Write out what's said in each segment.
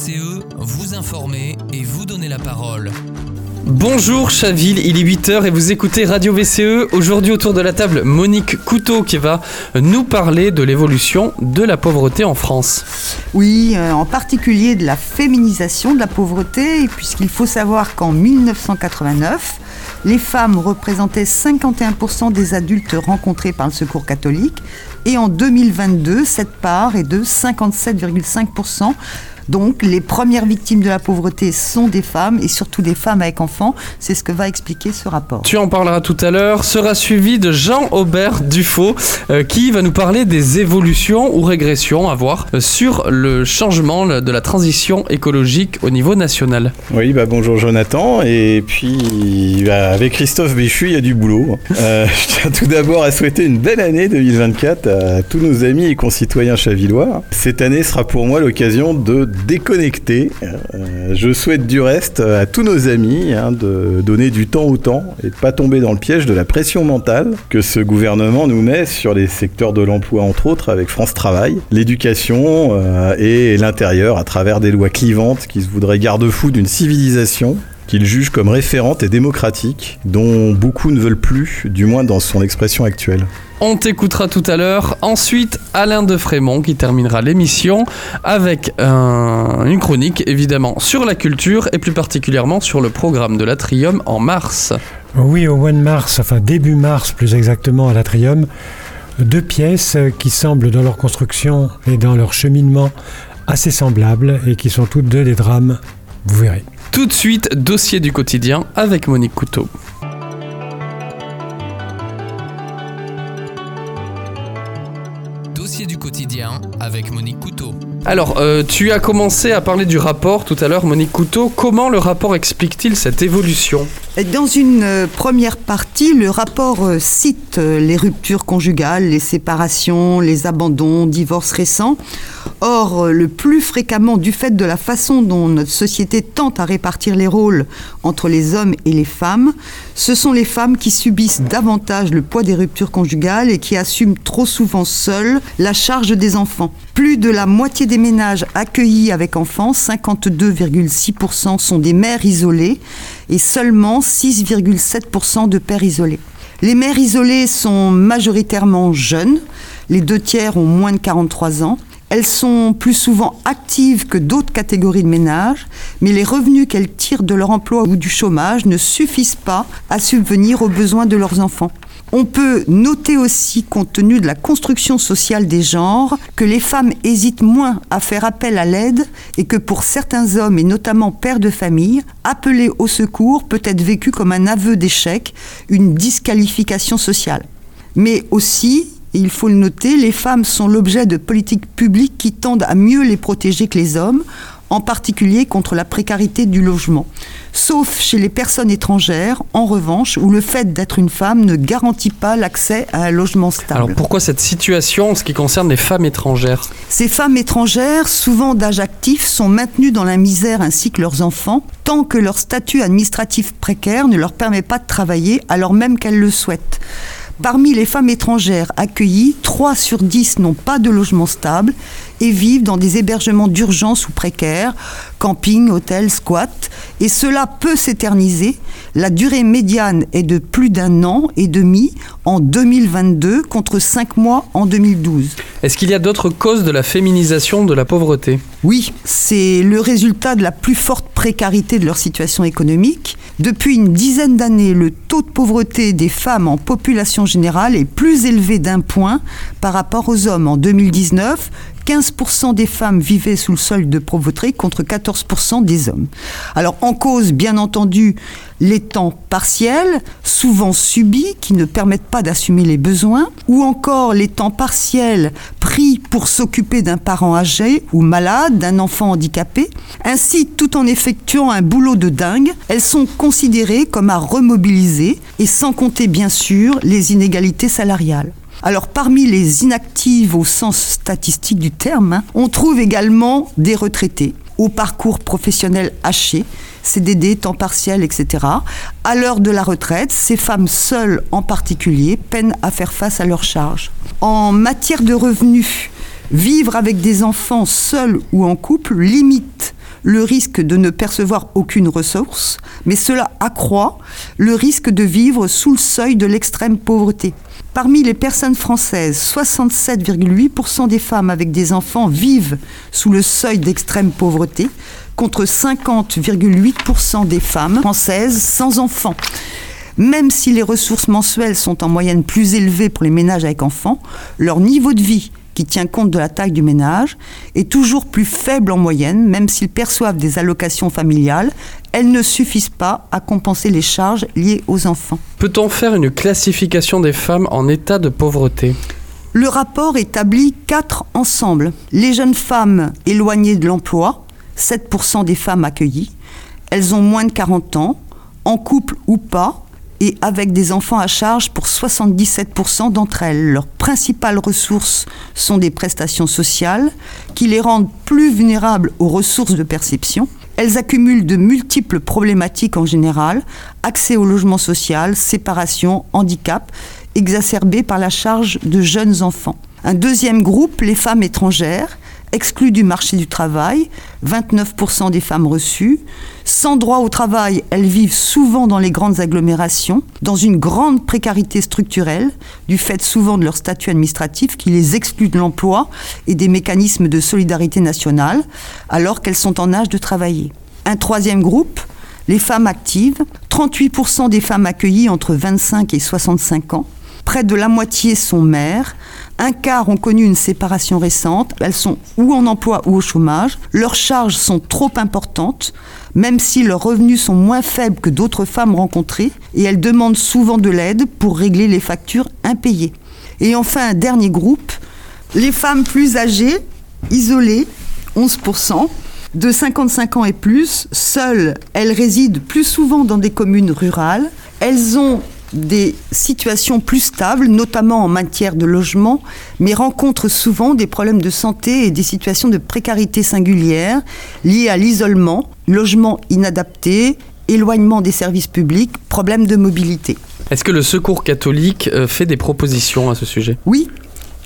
VCE, vous informer et vous donner la parole. Bonjour Chaville, il est 8h et vous écoutez Radio VCE. Aujourd'hui autour de la table Monique Couteau qui va nous parler de l'évolution de la pauvreté en France. Oui, euh, en particulier de la féminisation de la pauvreté, puisqu'il faut savoir qu'en 1989, les femmes représentaient 51% des adultes rencontrés par le Secours catholique et en 2022, cette part est de 57,5%. Donc les premières victimes de la pauvreté sont des femmes et surtout des femmes avec enfants. C'est ce que va expliquer ce rapport. Tu en parleras tout à l'heure. Sera suivi de Jean-Aubert Dufaux euh, qui va nous parler des évolutions ou régressions à voir euh, sur le changement de la transition écologique au niveau national. Oui, bah bonjour Jonathan. Et puis bah, avec Christophe Béchu, il y a du boulot. Euh, je tiens tout d'abord à souhaiter une belle année 2024 à tous nos amis et concitoyens chavillois. Cette année sera pour moi l'occasion de déconnecté. Je souhaite du reste à tous nos amis hein, de donner du temps au temps et de pas tomber dans le piège de la pression mentale que ce gouvernement nous met sur les secteurs de l'emploi entre autres avec France Travail, l'éducation euh, et l'intérieur à travers des lois clivantes qui se voudraient garde-fous d'une civilisation qu'il juge comme référente et démocratique, dont beaucoup ne veulent plus, du moins dans son expression actuelle. On t'écoutera tout à l'heure. Ensuite, Alain de Frémont qui terminera l'émission avec une chronique évidemment sur la culture et plus particulièrement sur le programme de l'Atrium en mars. Oui, au mois de mars, enfin début mars plus exactement à l'Atrium, deux pièces qui semblent dans leur construction et dans leur cheminement assez semblables et qui sont toutes deux des drames, vous verrez. Tout de suite, dossier du quotidien avec Monique Couteau. Alors, euh, tu as commencé à parler du rapport tout à l'heure, Monique Couteau. Comment le rapport explique-t-il cette évolution? Dans une euh, première partie, le rapport euh, cite les ruptures conjugales, les séparations, les abandons, divorces récents. Or, le plus fréquemment, du fait de la façon dont notre société tente à répartir les rôles entre les hommes et les femmes, ce sont les femmes qui subissent davantage le poids des ruptures conjugales et qui assument trop souvent seules la charge des enfants. Plus de la moitié des ménages accueillis avec enfants, 52,6% sont des mères isolées et seulement 6,7% de pères isolés. Les mères isolées sont majoritairement jeunes, les deux tiers ont moins de 43 ans. Elles sont plus souvent actives que d'autres catégories de ménages, mais les revenus qu'elles tirent de leur emploi ou du chômage ne suffisent pas à subvenir aux besoins de leurs enfants. On peut noter aussi, compte tenu de la construction sociale des genres, que les femmes hésitent moins à faire appel à l'aide et que pour certains hommes, et notamment pères de famille, appeler au secours peut être vécu comme un aveu d'échec, une disqualification sociale. Mais aussi, il faut le noter, les femmes sont l'objet de politiques publiques qui tendent à mieux les protéger que les hommes, en particulier contre la précarité du logement. Sauf chez les personnes étrangères, en revanche, où le fait d'être une femme ne garantit pas l'accès à un logement stable. Alors pourquoi cette situation en ce qui concerne les femmes étrangères? Ces femmes étrangères, souvent d'âge actif, sont maintenues dans la misère ainsi que leurs enfants, tant que leur statut administratif précaire ne leur permet pas de travailler alors même qu'elles le souhaitent. Parmi les femmes étrangères accueillies, 3 sur 10 n'ont pas de logement stable et vivent dans des hébergements d'urgence ou précaires, camping, hôtels, squats. Et cela peut s'éterniser. La durée médiane est de plus d'un an et demi en 2022 contre 5 mois en 2012. Est-ce qu'il y a d'autres causes de la féminisation de la pauvreté? Oui, c'est le résultat de la plus forte précarité de leur situation économique. Depuis une dizaine d'années, le taux de pauvreté des femmes en population générale est plus élevé d'un point par rapport aux hommes. En 2019, 15% des femmes vivaient sous le seuil de pauvreté contre 14% des hommes. Alors en cause, bien entendu, les temps partiels, souvent subis, qui ne permettent pas d'assumer les besoins, ou encore les temps partiels pris pour s'occuper d'un parent âgé ou malade, d'un enfant handicapé. Ainsi, tout en effectuant un boulot de dingue, elles sont considérées comme à remobiliser, et sans compter bien sûr les inégalités salariales. Alors parmi les inactives au sens statistique du terme, hein, on trouve également des retraités au parcours professionnel haché, CDD, temps partiel, etc. À l'heure de la retraite, ces femmes seules en particulier peinent à faire face à leurs charges. En matière de revenus, vivre avec des enfants seuls ou en couple limite le risque de ne percevoir aucune ressource, mais cela accroît le risque de vivre sous le seuil de l'extrême pauvreté. Parmi les personnes françaises, 67,8% des femmes avec des enfants vivent sous le seuil d'extrême pauvreté, contre 50,8% des femmes françaises sans enfants. Même si les ressources mensuelles sont en moyenne plus élevées pour les ménages avec enfants, leur niveau de vie, qui tient compte de la taille du ménage, est toujours plus faible en moyenne, même s'ils perçoivent des allocations familiales, elles ne suffisent pas à compenser les charges liées aux enfants. Peut-on faire une classification des femmes en état de pauvreté? Le rapport établit quatre ensembles. Les jeunes femmes éloignées de l'emploi, 7% des femmes accueillies, elles ont moins de 40 ans, en couple ou pas, et avec des enfants à charge pour 77% d'entre elles. Leurs principales ressources sont des prestations sociales qui les rendent plus vulnérables aux ressources de perception. Elles accumulent de multiples problématiques en général, accès au logement social, séparation, handicap, exacerbés par la charge de jeunes enfants. Un deuxième groupe, les femmes étrangères, exclues du marché du travail, 29% des femmes reçues. Sans droit au travail, elles vivent souvent dans les grandes agglomérations, dans une grande précarité structurelle, du fait souvent de leur statut administratif qui les exclut de l'emploi et des mécanismes de solidarité nationale, alors qu'elles sont en âge de travailler. Un troisième groupe, les femmes actives, 38% des femmes accueillies entre 25 et 65 ans. Près de la moitié sont mères, un quart ont connu une séparation récente. Elles sont ou en emploi ou au chômage. Leurs charges sont trop importantes, même si leurs revenus sont moins faibles que d'autres femmes rencontrées, et elles demandent souvent de l'aide pour régler les factures impayées. Et enfin, un dernier groupe, les femmes plus âgées, isolées, 11%. De 55 ans et plus, seules, elles résident plus souvent dans des communes rurales. Elles ont des situations plus stables, notamment en matière de logement, mais rencontrent souvent des problèmes de santé et des situations de précarité singulière liées à l'isolement, logement inadapté, éloignement des services publics, problèmes de mobilité. Est-ce que le Secours catholique euh, fait des propositions à ce sujet? Oui,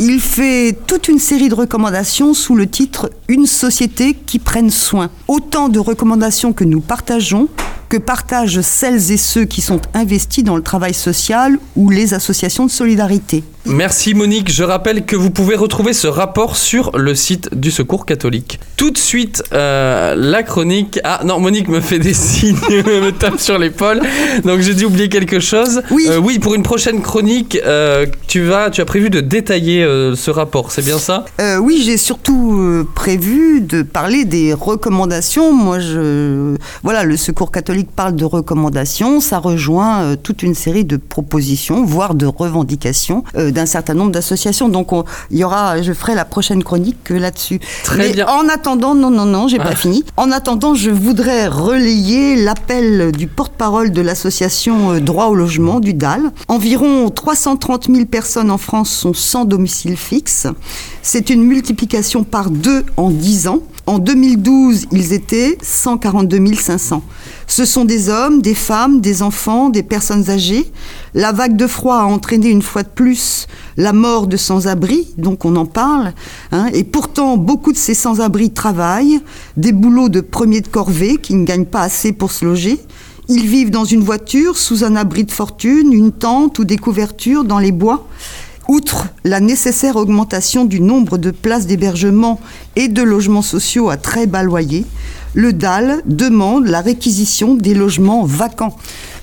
il fait toute une série de recommandations sous le titre Une société qui prenne soin. Autant de recommandations que nous partageons, que partagent celles et ceux qui sont investis dans le travail social ou les associations de solidarité. Merci Monique, je rappelle que vous pouvez retrouver ce rapport sur le site du Secours catholique. Tout de suite, euh, la chronique... Ah non, Monique me fait des signes, me tape sur l'épaule, donc j'ai dû oublier quelque chose. Oui. Euh, oui, pour une prochaine chronique, euh, tu, vas, tu as prévu de détailler ce rapport, c'est bien ça? Oui, j'ai surtout prévu de parler des recommandations. Moi, je, voilà, le Secours catholique parle de recommandations. Ça rejoint euh, toute une série de propositions, voire de revendications euh, d'un certain nombre d'associations. Donc, on- il y aura, je ferai la prochaine chronique que là-dessus. Très Mais bien. En attendant, non, non, non, j'ai Ah. pas fini. En attendant, je voudrais relayer l'appel du porte-parole de l'association euh, Droit au logement du DAL. Environ 330 000 personnes en France sont sans domicile fixe. C'est une multiplication par deux en 10 ans. En 2012, ils étaient 142 500. Ce sont des hommes, des femmes, des enfants, des personnes âgées. La vague de froid a entraîné une fois de plus la mort de sans-abri, donc on en parle. hein. et pourtant, beaucoup de ces sans-abri travaillent, des boulots de premier de corvée qui ne gagnent pas assez pour se loger. Ils vivent dans une voiture, sous un abri de fortune, une tente ou des couvertures dans les bois. Outre la nécessaire augmentation du nombre de places d'hébergement et de logements sociaux à très bas loyer, le DAL demande la réquisition des logements vacants.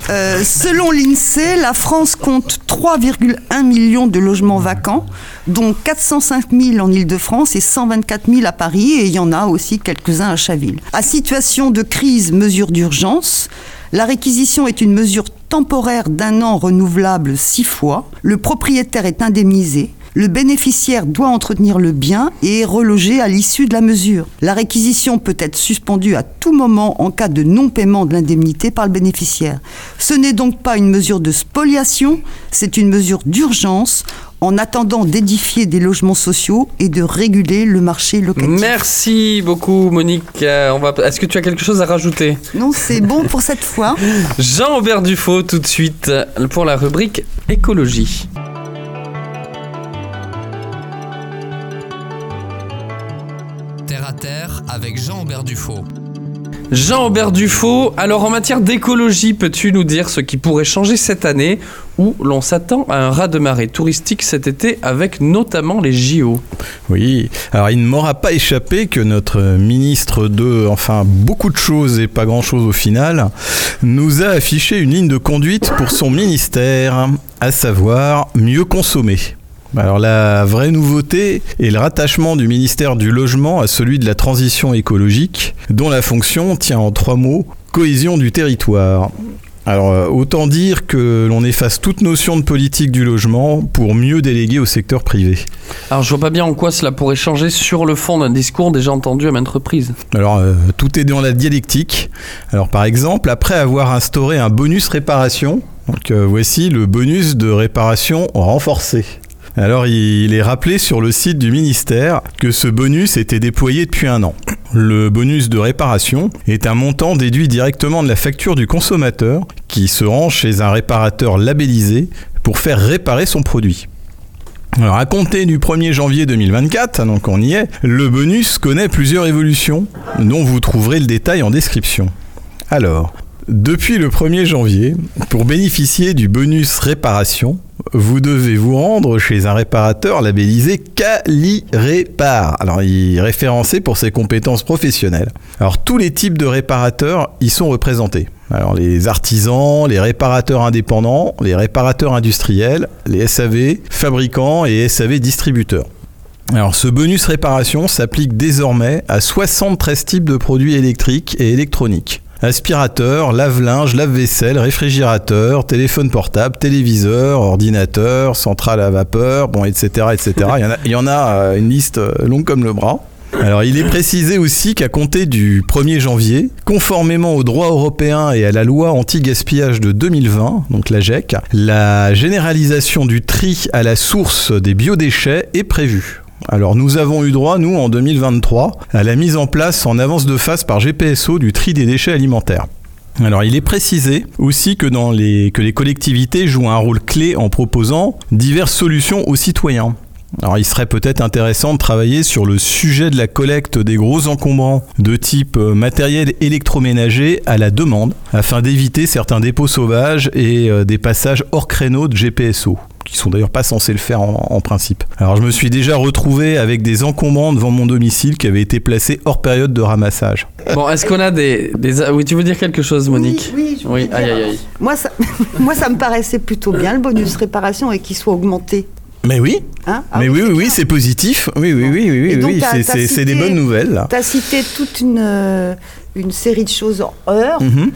Euh, selon l'INSEE, la France compte 3,1 millions de logements vacants, dont 405 000 en Ile-de-France et 124 000 à Paris, et il y en a aussi quelques-uns à Chaville. À situation de crise, mesure d'urgence, la réquisition est une mesure temporaire d'un an renouvelable six fois. Le propriétaire est indemnisé. Le bénéficiaire doit entretenir le bien et est relogé à l'issue de la mesure. La réquisition peut être suspendue à tout moment en cas de non-paiement de l'indemnité par le bénéficiaire. Ce n'est donc pas une mesure de spoliation, c'est une mesure d'urgence en attendant d'édifier des logements sociaux et de réguler le marché locatif. Merci beaucoup Monique. Euh, on va... Est-ce que tu as quelque chose à rajouter? Non, c'est bon pour cette fois. Jean-Aubert Dufaux tout de suite pour la rubrique écologie. Terre à terre avec Jean-Aubert Dufaux. Jean-Aubert Dufaux, alors en matière d'écologie, peux-tu nous dire ce qui pourrait changer cette année où l'on s'attend à un raz-de-marée touristique cet été avec notamment les JO Oui, alors il ne m'aura pas échappé que notre ministre de, enfin, beaucoup de choses et pas grand-chose au final, nous a affiché une ligne de conduite pour son ministère, à savoir mieux consommer. Alors la vraie nouveauté est le rattachement du ministère du Logement à celui de la transition écologique, dont la fonction tient en trois mots cohésion du territoire. Alors euh, autant dire que l'on efface toute notion de politique du logement pour mieux déléguer au secteur privé. Alors je vois pas bien en quoi cela pourrait changer sur le fond d'un discours déjà entendu à maintes reprises. Alors euh, tout est dans la dialectique. Alors par exemple, après avoir instauré un bonus réparation, donc euh, voici le bonus de réparation renforcé. Alors il est rappelé sur le site du ministère que ce bonus était déployé depuis un an. Le bonus de réparation est un montant déduit directement de la facture du consommateur qui se rend chez un réparateur labellisé pour faire réparer son produit. Alors à compter du 1er janvier 2024, donc on y est, le bonus connaît plusieurs évolutions dont vous trouverez le détail en description. Alors, depuis le 1er janvier, pour bénéficier du bonus réparation, vous devez vous rendre chez un réparateur labellisé Cali-Répar. Alors, il est référencé pour ses compétences professionnelles. Alors, tous les types de réparateurs y sont représentés. Alors, les artisans, les réparateurs indépendants, les réparateurs industriels, les SAV, fabricants et SAV distributeurs. Alors, ce bonus réparation s'applique désormais à 73 types de produits électriques et électroniques aspirateur, lave-linge, lave-vaisselle, réfrigérateur, téléphone portable, téléviseur, ordinateur, centrale à vapeur, bon, etc., etc. Il y en a, euh, une liste euh, longue comme le bras. Alors il est précisé aussi qu'à compter du 1er janvier, conformément au droit européen et à la loi anti-gaspillage de 2020, donc la GEC, la généralisation du tri à la source des biodéchets est prévue. Alors nous avons eu droit, nous, en 2023, à la mise en place en avance de phase par GPSO du tri des déchets alimentaires. Alors il est précisé aussi que, les, les collectivités jouent un rôle clé en proposant diverses solutions aux citoyens. Alors il serait peut-être intéressant de travailler sur le sujet de la collecte des gros encombrants de type euh, matériel électroménager à la demande, afin d'éviter certains dépôts sauvages et euh, des passages hors créneau de GPSO qui sont d'ailleurs pas censés le faire en, principe. Alors je me suis déjà retrouvé avec des encombrants devant mon domicile qui avaient été placés hors période de ramassage. Bon, est-ce qu'on a des, Oui, tu veux dire quelque chose, Monique Oui, oui, oui aïe, aïe, aïe. Moi ça, moi, ça me paraissait plutôt bien le bonus réparation et qu'il soit augmenté. Mais oui, hein ah mais oui, oui, oui, c'est positif. Oui, oui, oui, oui, oui, oui c'est des bonnes nouvelles. Tu as cité toute une, euh, une série de choses en heure. Mhm.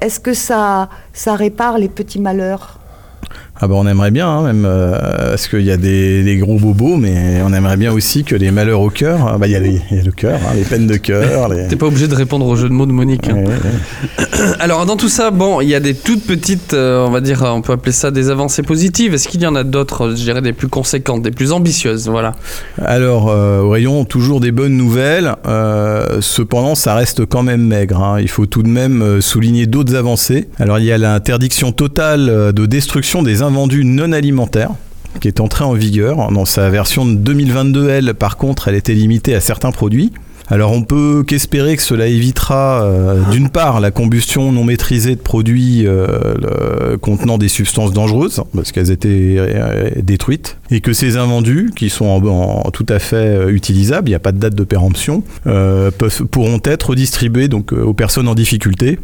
Est-ce que ça, ça répare les petits malheurs? Ah bah on aimerait bien, hein, même euh, parce qu'il y a des, gros bobos, mais on aimerait bien aussi que les malheurs au cœur, ah bah il y, a le cœur, hein, les peines de cœur. Les... T'es pas obligé de répondre au jeu de mots de Monique. Hein. Alors dans tout ça, bon, il y a des toutes petites, euh, on va dire, on peut appeler ça des avancées positives. Est-ce qu'il y en a d'autres, je dirais, des plus conséquentes, des plus ambitieuses, voilà. Alors euh, au rayon toujours des bonnes nouvelles. cependant, ça reste quand même maigre. Il faut tout de même souligner d'autres avancées. Alors il y a l'interdiction totale de destruction des vendu non alimentaire qui est entré en vigueur. Dans sa version de 2022, elle, par contre, elle était limitée à certains produits. Alors on peut qu'espérer que cela évitera euh, d'une part la combustion non maîtrisée de produits euh, contenant des substances dangereuses parce qu'elles étaient euh, détruites et que ces invendus qui sont tout à fait utilisables, il n'y a pas de date de péremption, pourront être distribués donc aux personnes en difficulté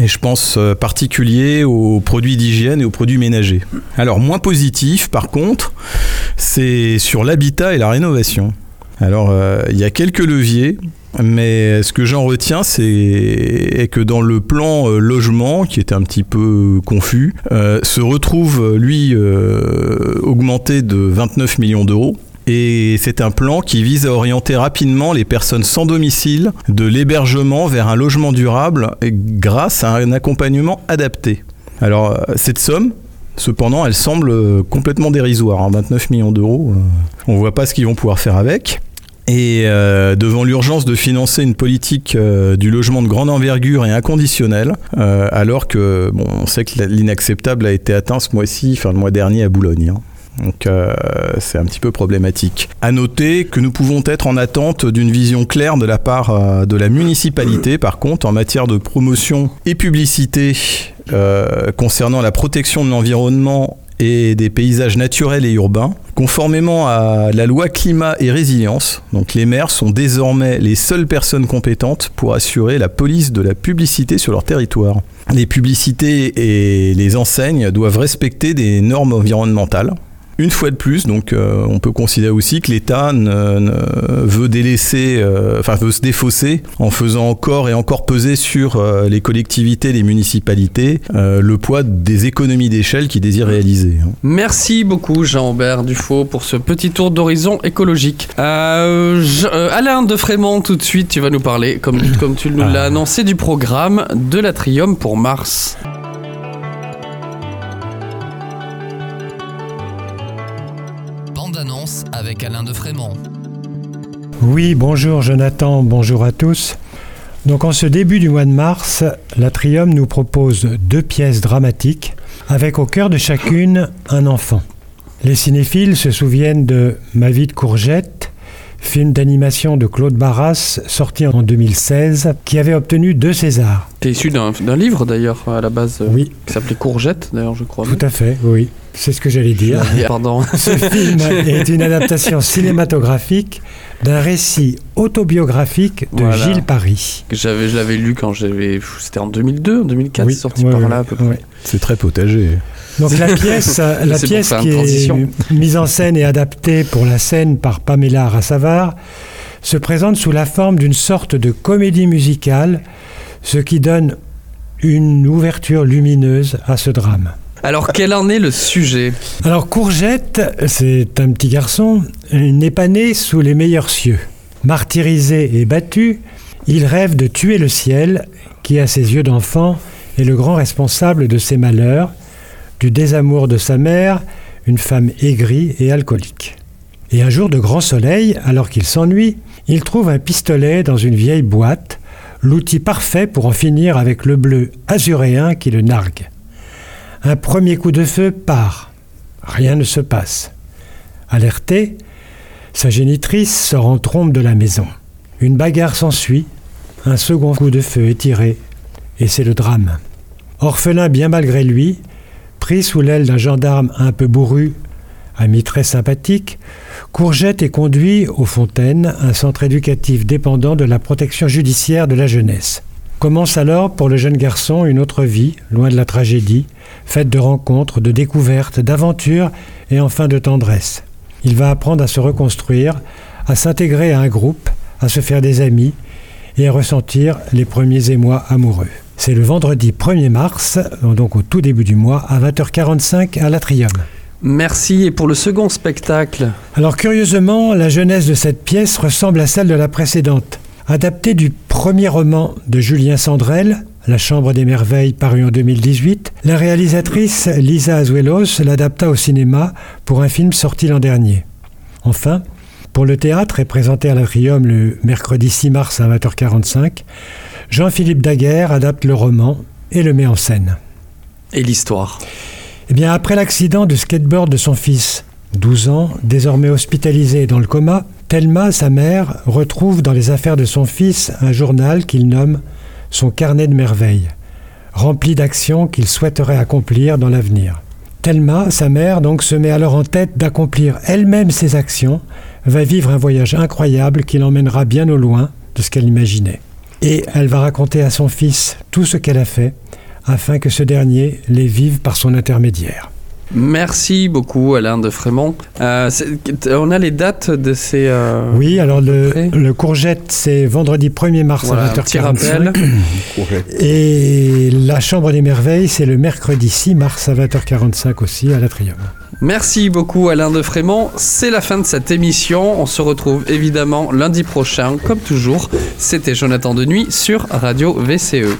et je pense euh, particulier aux produits d'hygiène et aux produits ménagers. Alors moins positif par contre, c'est sur l'habitat et la rénovation. Alors euh, il y a quelques leviers, mais ce que j'en retiens, c'est que dans le plan euh, logement, qui était un petit peu confus, se retrouve lui augmenté de 29 millions d'euros. Et c'est un plan qui vise à orienter rapidement les personnes sans domicile de l'hébergement vers un logement durable grâce à un accompagnement adapté. Alors euh, cette somme, cependant, elle semble euh, complètement dérisoire. 29 hein. millions d'euros, euh, on ne voit pas ce qu'ils vont pouvoir faire avec. Et devant l'urgence de financer une politique du logement de grande envergure et inconditionnelle, alors que bon, on sait que l'inacceptable a été atteint ce mois-ci, enfin le mois dernier à Boulogne. Hein. Donc euh, c'est un petit peu problématique. À noter que nous pouvons être en attente d'une vision claire de la part euh, de la municipalité, par contre, en matière de promotion et publicité euh, concernant la protection de l'environnement et des paysages naturels et urbains. Conformément à la loi climat et résilience, donc les maires sont désormais les seules personnes compétentes pour assurer la police de la publicité sur leur territoire. Les publicités et les enseignes doivent respecter des normes environnementales une fois de plus, donc euh, on peut considérer aussi que l'État ne, ne veut délaisser, euh, enfin veut se défausser en faisant encore et encore peser sur euh, les collectivités, les municipalités, le poids des économies d'échelle qu'ils désirent réaliser. Merci beaucoup Jean-Aubert Dufaux pour ce petit tour d'horizon écologique. Je- Alain de Frémont, tout de suite, tu vas nous parler, comme, comme tu nous l'as Ah. annoncé, du programme de l'Atrium pour Mars. Avec Alain de Frémont. Oui, bonjour Jonathan, bonjour à tous. Donc en ce début du mois de mars, l'Atrium nous propose deux pièces dramatiques avec au cœur de chacune un enfant. Les cinéphiles se souviennent de Ma vie de courgette, film d'animation de Claude Barras sorti en 2016 qui avait obtenu deux Césars. T'es issu d'un livre d'ailleurs à la base euh, Oui, qui s'appelait Courgette d'ailleurs je crois. tout à fait, oui. C'est ce que j'allais dire. Pardon. Ce film est une adaptation cinématographique d'un récit autobiographique de Voilà. Gilles Paris. J'avais, je l'avais lu quand j'avais, c'était en 2002, en 2004, Oui, c'est sorti ouais, par là à peu près. C'est très potager. Donc la pièce, la pièce qui est mise en scène et adaptée pour la scène par Pamela Rassavar se présente sous la forme d'une sorte de comédie musicale, ce qui donne une ouverture lumineuse à ce drame. Alors quel en est le sujet? Alors Courgette, c'est un petit garçon, il n'est pas né sous les meilleurs cieux. Martyrisé et battu, il rêve de tuer le ciel, qui à ses yeux d'enfant est le grand responsable de ses malheurs, du désamour de sa mère, une femme aigrie et alcoolique. Et un jour de grand soleil, alors qu'il s'ennuie, il trouve un pistolet dans une vieille boîte, l'outil parfait pour en finir avec le bleu azuréen qui le nargue. Un premier coup de feu part. Rien ne se passe. Alerté, sa génitrice sort en trompe de la maison. Une bagarre s'ensuit, un second coup de feu est tiré, et c'est le drame. Orphelin bien malgré lui, pris sous l'aile d'un gendarme un peu bourru, ami très sympathique, Courgette est conduit aux Fontaines, un centre éducatif dépendant de la protection judiciaire de la jeunesse. Commence alors pour le jeune garçon une autre vie, loin de la tragédie, faite de rencontres, de découvertes, d'aventures et enfin de tendresse. Il va apprendre à se reconstruire, à s'intégrer à un groupe, à se faire des amis et à ressentir les premiers émois amoureux. C'est le vendredi 1er mars, donc au tout début du mois, à 20h45 à l'Atrium. Merci. Et pour le second spectacle, Alors curieusement, la jeunesse de cette pièce ressemble à celle de la précédente. Adaptée du premier roman de Julien Sandrel, La Chambre des Merveilles, paru en 2018, la réalisatrice Lisa Azuelos l'adapta au cinéma pour un film sorti l'an dernier. Enfin, pour le théâtre et présenté à l'Atrium le mercredi 6 mars à 20h45, Jean-Philippe Daguerre adapte le roman et le met en scène. et l'histoire. Eh bien, après l'accident de skateboard de son fils, 12 ans, désormais hospitalisé dans le coma, Thelma, sa mère, retrouve dans les affaires de son fils un journal qu'il nomme son carnet de merveilles, rempli d'actions qu'il souhaiterait accomplir dans l'avenir. Thelma, sa mère, donc se met alors en tête d'accomplir elle-même ses actions, va vivre un voyage incroyable qui l'emmènera bien au loin de ce qu'elle imaginait. Et elle va raconter à son fils tout ce qu'elle a fait, afin que ce dernier les vive par son intermédiaire. Merci beaucoup Alain de Frémont. Euh, on a les dates de ces... euh, Oui, alors le, courgette, c'est vendredi 1er mars voilà, à un petit 20h45. rappel. Et la Chambre des Merveilles, c'est le mercredi 6 mars à 20h45 aussi à l'Atrium. Merci beaucoup Alain de Frémont. C'est la fin de cette émission. On se retrouve évidemment lundi prochain, comme toujours. C'était Jonathan Denuy sur Radio VCE.